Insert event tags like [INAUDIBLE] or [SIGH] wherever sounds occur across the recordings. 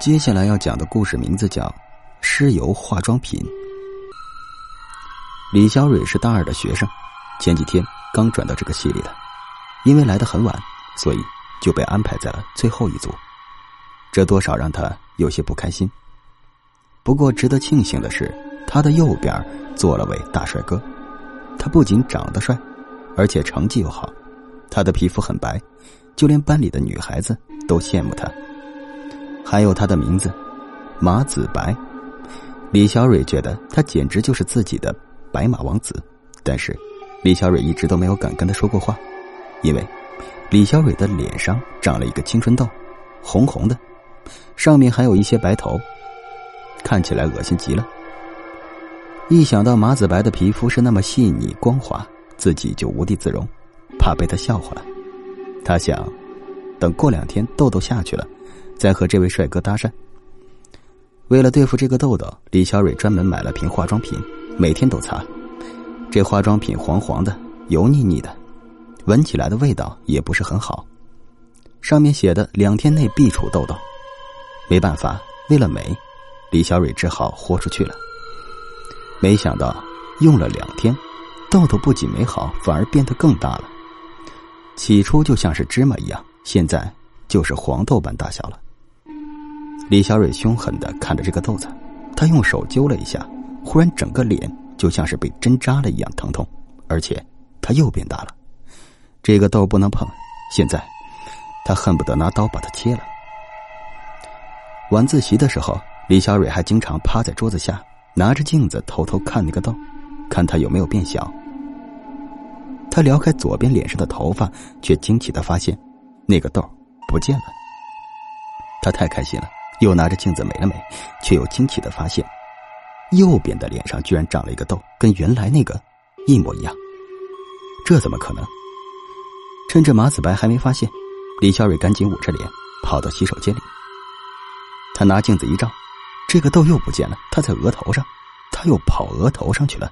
接下来要讲的故事名字叫《尸油化妆品》。李小蕊是大二的学生，前几天刚转到这个系里的，因为来的很晚，所以就被安排在了最后一组，这多少让他有些不开心。不过值得庆幸的是，他的右边坐了位大帅哥，他不仅长得帅，而且成绩又好，他的皮肤很白，就连班里的女孩子都羡慕他。还有他的名字，马子白。李小蕊觉得他简直就是自己的白马王子，但是李小蕊一直都没有敢跟他说过话，因为李小蕊的脸上长了一个青春痘，红红的，上面还有一些白头，看起来恶心极了。一想到马子白的皮肤是那么细腻光滑，自己就无地自容，怕被他笑话了。他想，等过两天痘痘下去了。在和这位帅哥搭讪。为了对付这个痘痘，李小蕊专门买了瓶化妆品，每天都擦。这化妆品黄黄的、油腻腻的，闻起来的味道也不是很好。上面写的两天内必除痘痘。没办法，为了美，李小蕊只好豁出去了。没想到用了两天，痘痘不仅没好，反而变得更大了。起初就像是芝麻一样，现在就是黄豆般大小了。李小蕊凶狠的看着这个豆子，她用手揪了一下，忽然整个脸就像是被针扎了一样疼痛，而且它又变大了。这个豆不能碰，现在她恨不得拿刀把它切了。晚自习的时候，李小蕊还经常趴在桌子下，拿着镜子偷偷看那个豆，看它有没有变小。她撩开左边脸上的头发，却惊奇的发现，那个豆不见了。她太开心了。又拿着镜子美了美，却又惊奇的发现，右边的脸上居然长了一个痘，跟原来那个一模一样。这怎么可能？趁着马子白还没发现，李小蕊赶紧捂着脸跑到洗手间里。他拿镜子一照，这个痘又不见了，它在额头上，他又跑额头上去了。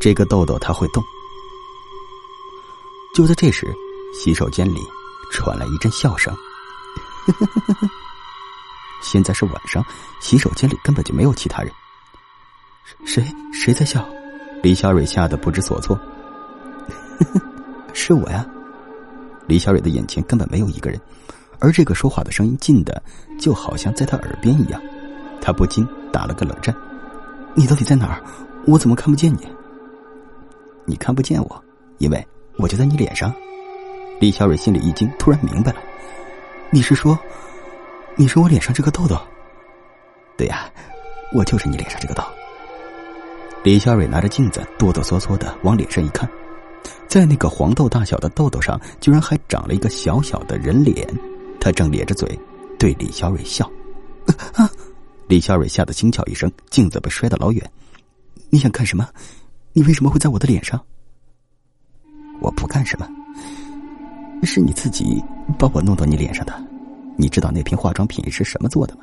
这个痘痘它会动。就在这时，洗手间里传来一阵笑声。呵呵呵呵现在是晚上，洗手间里根本就没有其他人。谁谁在笑？李小蕊吓得不知所措。[LAUGHS] 是我呀。李小蕊的眼前根本没有一个人，而这个说话的声音近的就好像在她耳边一样，她不禁打了个冷战。你到底在哪儿？我怎么看不见你？你看不见我，因为我就在你脸上。李小蕊心里一惊，突然明白了。你是说？你是我脸上这个痘痘，对呀，我就是你脸上这个痘。李小蕊拿着镜子，哆哆嗦嗦的往脸上一看，在那个黄豆大小的痘痘上，居然还长了一个小小的人脸。他正咧着嘴对李小蕊笑。啊！李小蕊吓得惊叫一声，镜子被摔得老远。你想干什么？你为什么会在我的脸上？我不干什么，是你自己把我弄到你脸上的。你知道那瓶化妆品是什么做的吗？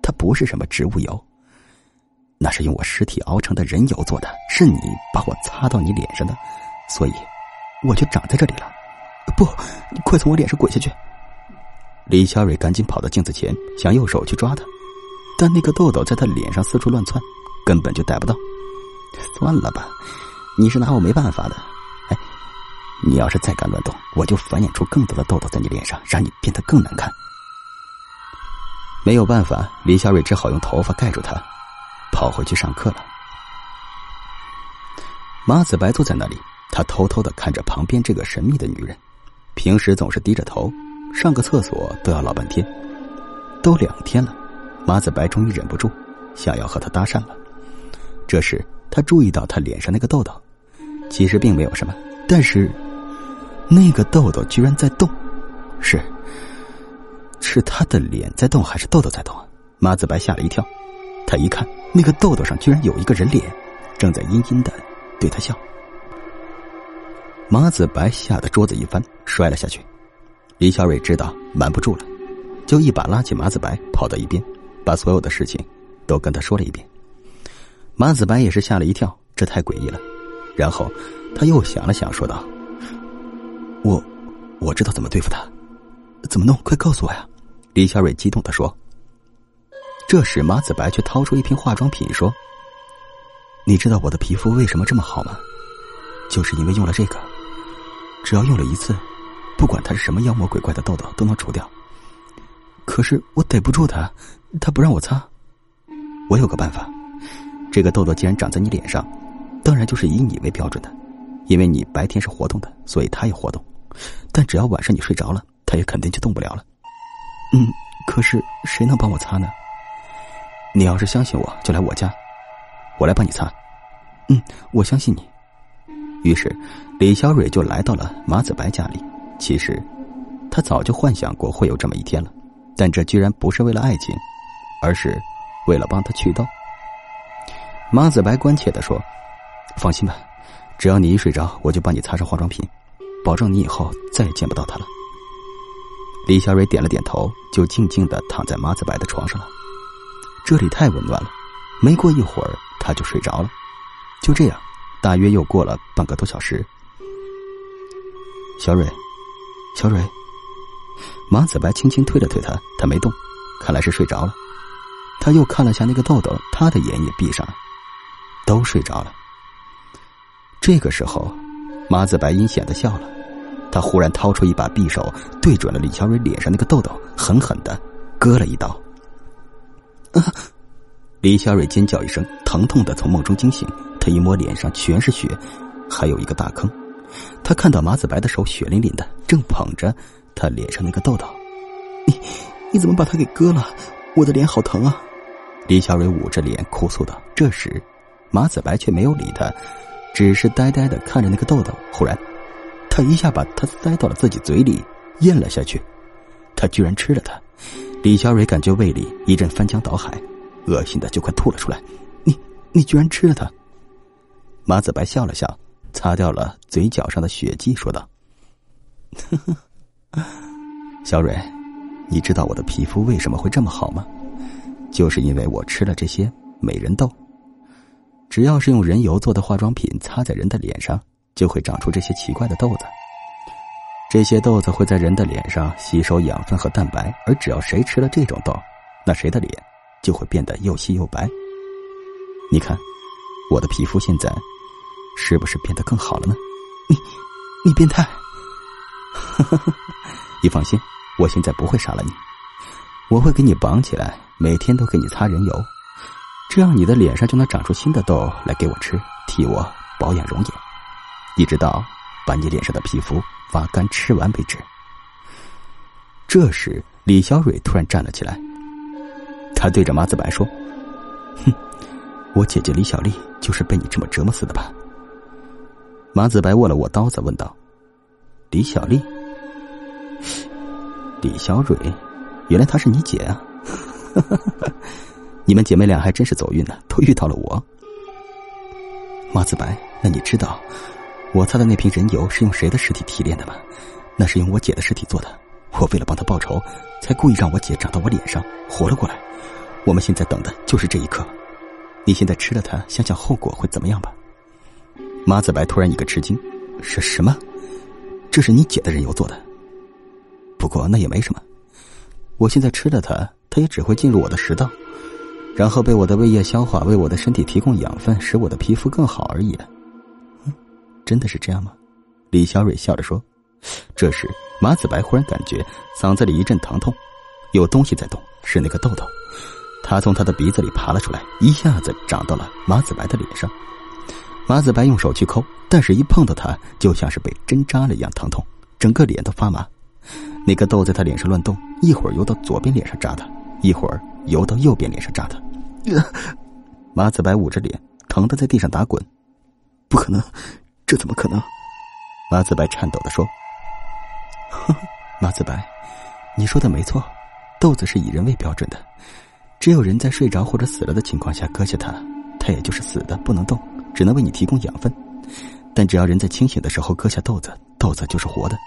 它不是什么植物油，那是用我尸体熬成的人油做的。是你把我擦到你脸上的，所以我就长在这里了。不，你快从我脸上滚下去！李小蕊赶紧跑到镜子前，想用手去抓它，但那个痘痘在她脸上四处乱窜，根本就逮不到。算了吧，你是拿我没办法的。哎，你要是再敢乱动，我就繁衍出更多的痘痘在你脸上，让你变得更难看。没有办法，李小蕊只好用头发盖住他，跑回去上课了。马子白坐在那里，他偷偷的看着旁边这个神秘的女人，平时总是低着头，上个厕所都要老半天。都两天了，马子白终于忍不住，想要和她搭讪了。这时，他注意到她脸上那个痘痘，其实并没有什么，但是那个痘痘居然在动，是。是他的脸在动，还是痘痘在动啊？马子白吓了一跳，他一看，那个痘痘上居然有一个人脸，正在阴阴的对他笑。马子白吓得桌子一翻，摔了下去。李小蕊知道瞒不住了，就一把拉起马子白，跑到一边，把所有的事情都跟他说了一遍。马子白也是吓了一跳，这太诡异了。然后他又想了想，说道：“我，我知道怎么对付他，怎么弄？快告诉我呀！”李小蕊激动的说：“这时马子白却掏出一瓶化妆品说：“你知道我的皮肤为什么这么好吗？就是因为用了这个，只要用了一次，不管它是什么妖魔鬼怪的痘痘都能除掉。可是我逮不住它，它不让我擦。我有个办法，这个痘痘既然长在你脸上，当然就是以你为标准的，因为你白天是活动的，所以它也活动。但只要晚上你睡着了，它也肯定就动不了了。嗯，可是谁能帮我擦呢？”你要是相信我，就来我家，我来帮你擦。嗯，我相信你。于是，李小蕊就来到了马子白家里。其实，他早就幻想过会有这么一天了，但这居然不是为了爱情，而是为了帮他祛痘。马子白关切的说：“放心吧，只要你一睡着，我就帮你擦上化妆品，保证你以后再也见不到他了。”李小蕊点了点头，就静静的躺在马子白的床上了。这里太温暖了，没过一会儿他就睡着了。就这样，大约又过了半个多小时。小蕊，小蕊，马子白轻轻推了推他，他没动，看来是睡着了。他又看了下那个豆豆，他的眼也闭上了，都睡着了。这个时候，马子白阴险的笑了，他忽然掏出一把匕首，对准了李小蕊脸上那个痘痘，狠狠的割了一刀。啊！李小蕊尖叫一声，疼痛的从梦中惊醒。她一摸脸上全是血，还有一个大坑。她看到马子白的手血淋淋的，正捧着她脸上那个痘痘。你你怎么把它给割了？我的脸好疼啊！李小蕊捂着脸哭诉道。这时，马子白却没有理他，只是呆呆的看着那个痘痘。忽然，他一下把它塞到了自己嘴里，咽了下去。他居然吃了它。李小蕊感觉胃里一阵翻江倒海，恶心的就快吐了出来。你，你居然吃了它？马子白笑了笑，擦掉了嘴角上的血迹，说道：“ [LAUGHS] 小蕊，你知道我的皮肤为什么会这么好吗？就是因为我吃了这些美人豆。只要是用人油做的化妆品擦在人的脸上，就会长出这些奇怪的豆子。”这些豆子会在人的脸上吸收养分和蛋白，而只要谁吃了这种豆，那谁的脸就会变得又细又白。你看，我的皮肤现在是不是变得更好了呢？你，你变态！[LAUGHS] 你放心，我现在不会杀了你，我会给你绑起来，每天都给你擦人油，这样你的脸上就能长出新的痘来给我吃，替我保养容颜，一直到把你脸上的皮肤。挖干吃完为止。这时，李小蕊突然站了起来，她对着马子白说：“哼，我姐姐李小丽就是被你这么折磨死的吧？”马子白握了握刀子，问道：“李小丽，李小蕊，原来她是你姐啊！[LAUGHS] 你们姐妹俩还真是走运呢，都遇到了我。”马子白，那你知道？我擦的那瓶人油是用谁的尸体提炼的吗？那是用我姐的尸体做的。我为了帮她报仇，才故意让我姐长到我脸上，活了过来。我们现在等的就是这一刻。你现在吃了它，想想后果会怎么样吧？马子白突然一个吃惊：是什么？这是你姐的人油做的？不过那也没什么。我现在吃了它，它也只会进入我的食道，然后被我的胃液消化，为我的身体提供养分，使我的皮肤更好而已。真的是这样吗？李小蕊笑着说。这时，马子白忽然感觉嗓子里一阵疼痛，有东西在动，是那个痘痘。他从他的鼻子里爬了出来，一下子长到了马子白的脸上。马子白用手去抠，但是一碰到它，就像是被针扎了一样疼痛，整个脸都发麻。那个痘在他脸上乱动，一会儿游到左边脸上扎他，一会儿游到右边脸上扎他。马子白捂着脸，疼得在地上打滚。不可能！这怎么可能？马子白颤抖的说：“ [LAUGHS] 马子白，你说的没错，豆子是以人为标准的。只有人在睡着或者死了的情况下割下它，它也就是死的，不能动，只能为你提供养分。但只要人在清醒的时候割下豆子，豆子就是活的。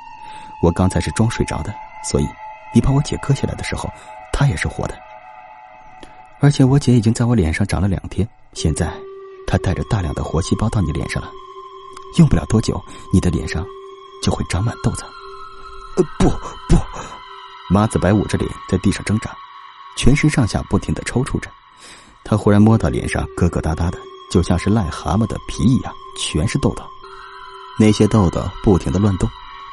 我刚才是装睡着的，所以你把我姐割下来的时候，她也是活的。而且我姐已经在我脸上长了两天，现在她带着大量的活细胞到你脸上了。”用不了多久，你的脸上就会长满痘子。呃，不不，马子白捂着脸在地上挣扎。全身上下不停的抽搐着。他忽然摸到脸上疙疙瘩瘩的，就像是癞蛤蟆的皮一样，全是痘痘。那些痘痘不停的乱动，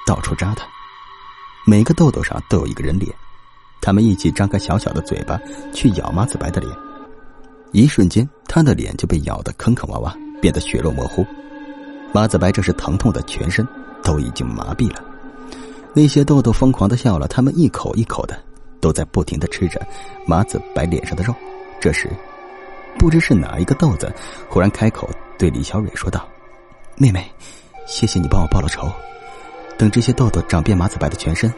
到处扎他。每个痘痘上都有一个人脸，他们一起张开小小的嘴巴去咬马子白的脸。一瞬间，他的脸就被咬得坑坑洼洼，变得血肉模糊。马子白这是疼痛的全身都已经麻痹了。那些痘痘疯狂的笑了，他们一口一口的都在不停的吃着马子白脸上的肉。这时，不知是哪一个豆子忽然开口对李小蕊说道：“妹妹，谢谢你帮我报了仇。等这些痘痘长遍马子白的全身，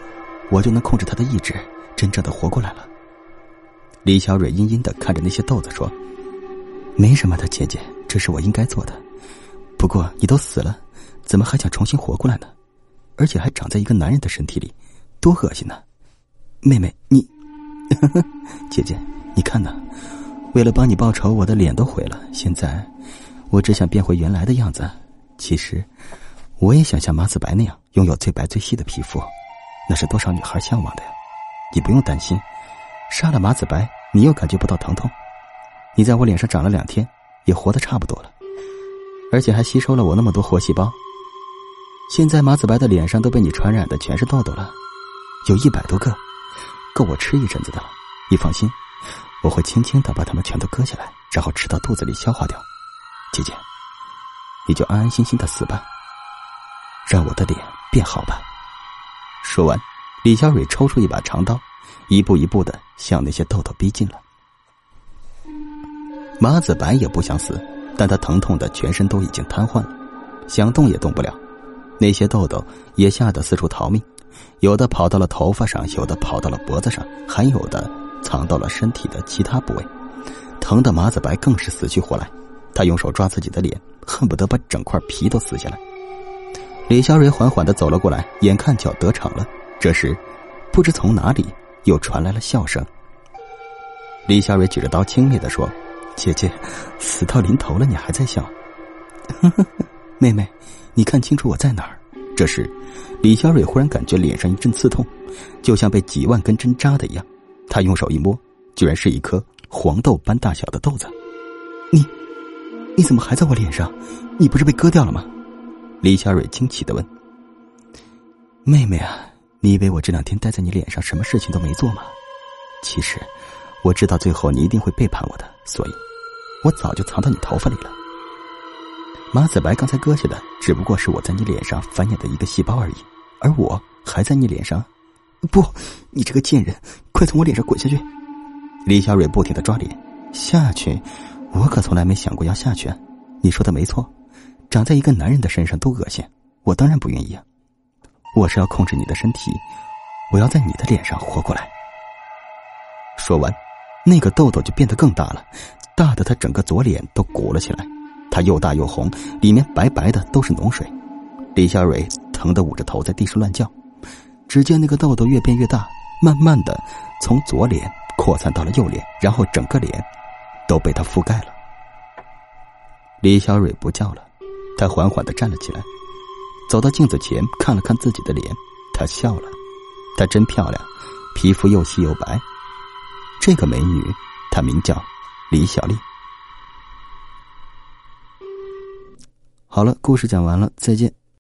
我就能控制他的意志，真正的活过来了。”李小蕊阴阴的看着那些豆子说：“没什么的，姐姐，这是我应该做的。不过你都死了，怎么还想重新活过来呢？”而且还长在一个男人的身体里，多恶心呢！妹妹，你，[LAUGHS] 姐姐，你看呢？为了帮你报仇，我的脸都毁了。现在，我只想变回原来的样子。其实，我也想像马子白那样，拥有最白最细的皮肤，那是多少女孩向往的呀！你不用担心，杀了马子白，你又感觉不到疼痛。你在我脸上长了两天，也活得差不多了，而且还吸收了我那么多活细胞。现在马子白的脸上都被你传染的全是痘痘了，有一百多个，够我吃一阵子的了。你放心，我会轻轻的把它们全都割下来，然后吃到肚子里消化掉。姐姐，你就安安心心的死吧，让我的脸变好吧。说完，李小蕊抽出一把长刀，一步一步的向那些痘痘逼近了。马子白也不想死，但他疼痛的全身都已经瘫痪了，想动也动不了。那些痘痘也吓得四处逃命，有的跑到了头发上，有的跑到了脖子上，还有的藏到了身体的其他部位，疼的马子白更是死去活来。他用手抓自己的脸，恨不得把整块皮都撕下来。李小蕊缓缓的走了过来，眼看就要得逞了。这时，不知从哪里又传来了笑声。李小蕊举着刀，轻蔑的说：“姐姐，死到临头了，你还在笑？[LAUGHS] 妹妹。”你看清楚我在哪儿？这时，李小蕊忽然感觉脸上一阵刺痛，就像被几万根针扎的一样。她用手一摸，居然是一颗黄豆般大小的豆子。你，你怎么还在我脸上？你不是被割掉了吗？李小蕊惊奇的问。妹妹啊，你以为我这两天待在你脸上，什么事情都没做吗？其实，我知道最后你一定会背叛我的，所以，我早就藏到你头发里了。马子白刚才割下的只不过是我在你脸上繁衍的一个细胞而已，而我还在你脸上。不，你这个贱人，快从我脸上滚下去！李小蕊不停的抓脸，下去？我可从来没想过要下去。你说的没错，长在一个男人的身上多恶心，我当然不愿意啊。我是要控制你的身体，我要在你的脸上活过来。说完，那个痘痘就变得更大了，大的他整个左脸都鼓了起来。它又大又红，里面白白的都是脓水。李小蕊疼得捂着头在地上乱叫。只见那个痘痘越变越大，慢慢的从左脸扩散到了右脸，然后整个脸都被它覆盖了。李小蕊不叫了，她缓缓的站了起来，走到镜子前看了看自己的脸，她笑了。她真漂亮，皮肤又细又白。这个美女，她名叫李小丽。好了，故事讲完了，再见。